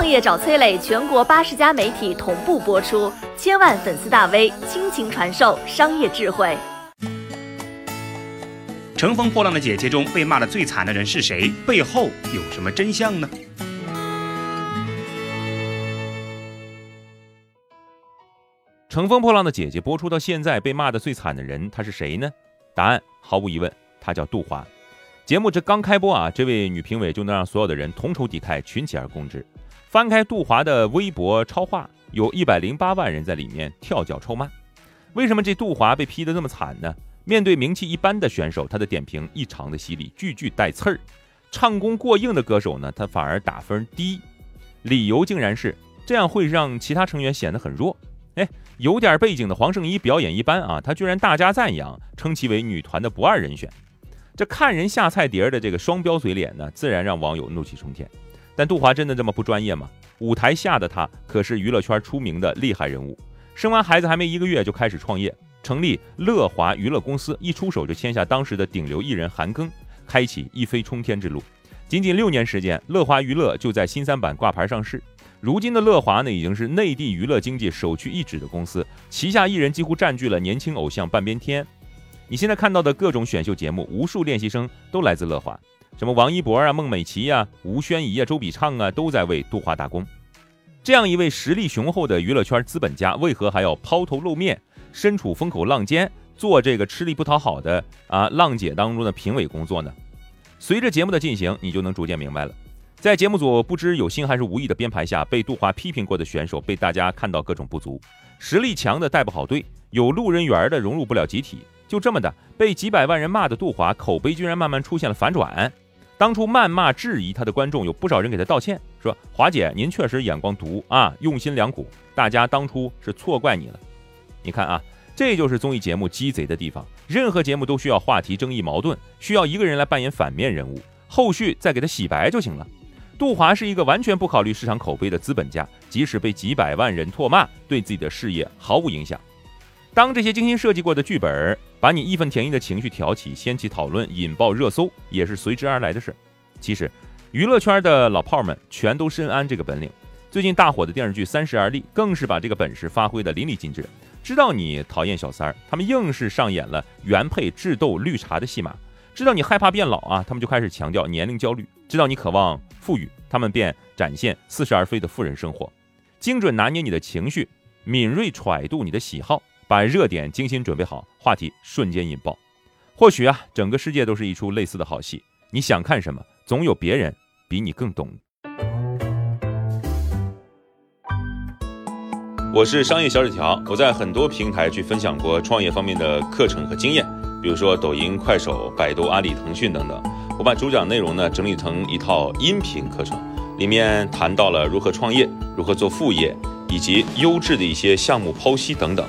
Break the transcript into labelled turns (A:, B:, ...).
A: 创业找崔磊，全国八十家媒体同步播出，千万粉丝大 V 倾情传授商业智慧。
B: 乘风破浪的姐姐中被骂的最惨的人是谁？背后有什么真相呢？
C: 乘风破浪的姐姐播出到现在，被骂的最惨的人他是谁呢？答案毫无疑问，她叫杜华。节目这刚开播啊，这位女评委就能让所有的人同仇敌忾，群起而攻之。翻开杜华的微博超话，有一百零八万人在里面跳脚臭骂。为什么这杜华被批得这么惨呢？面对名气一般的选手，他的点评异常的犀利，句句带刺儿；唱功过硬的歌手呢，他反而打分低。理由竟然是这样会让其他成员显得很弱。哎，有点背景的黄圣依表演一般啊，他居然大加赞扬，称其为女团的不二人选。这看人下菜碟的这个双标嘴脸呢，自然让网友怒气冲天。但杜华真的这么不专业吗？舞台下的他可是娱乐圈出名的厉害人物，生完孩子还没一个月就开始创业，成立乐华娱乐公司，一出手就签下当时的顶流艺人韩庚，开启一飞冲天之路。仅仅六年时间，乐华娱乐就在新三板挂牌上市。如今的乐华呢，已经是内地娱乐经济首屈一指的公司，旗下艺人几乎占据了年轻偶像半边天。你现在看到的各种选秀节目，无数练习生都来自乐华，什么王一博啊、孟美岐呀、吴宣仪啊、周笔畅啊，都在为杜华打工。这样一位实力雄厚的娱乐圈资本家，为何还要抛头露面，身处风口浪尖，做这个吃力不讨好的啊浪姐当中的评委工作呢？随着节目的进行，你就能逐渐明白了。在节目组不知有心还是无意的编排下，被杜华批评过的选手，被大家看到各种不足，实力强的带不好队，有路人缘的融入不了集体。就这么的，被几百万人骂的杜华，口碑居然慢慢出现了反转。当初谩骂质疑他的观众，有不少人给他道歉，说华姐您确实眼光毒啊，用心良苦，大家当初是错怪你了。你看啊，这就是综艺节目鸡贼的地方。任何节目都需要话题、争议、矛盾，需要一个人来扮演反面人物，后续再给他洗白就行了。杜华是一个完全不考虑市场口碑的资本家，即使被几百万人唾骂，对自己的事业毫无影响。当这些精心设计过的剧本把你义愤填膺的情绪挑起，掀起讨论，引爆热搜，也是随之而来的事。其实，娱乐圈的老炮们全都深谙这个本领。最近大火的电视剧《三十而立》更是把这个本事发挥得淋漓尽致。知道你讨厌小三儿，他们硬是上演了原配智斗绿茶的戏码；知道你害怕变老啊，他们就开始强调年龄焦虑；知道你渴望富裕，他们便展现似是而非的富人生活，精准拿捏你的情绪，敏锐揣度你的喜好。把热点精心准备好，话题瞬间引爆。或许啊，整个世界都是一出类似的好戏。你想看什么，总有别人比你更懂。我是商业小纸条，我在很多平台去分享过创业方面的课程和经验，比如说抖音、快手、百度、阿里、腾讯等等。我把主讲内容呢整理成一套音频课程，里面谈到了如何创业、如何做副业，以及优质的一些项目剖析等等。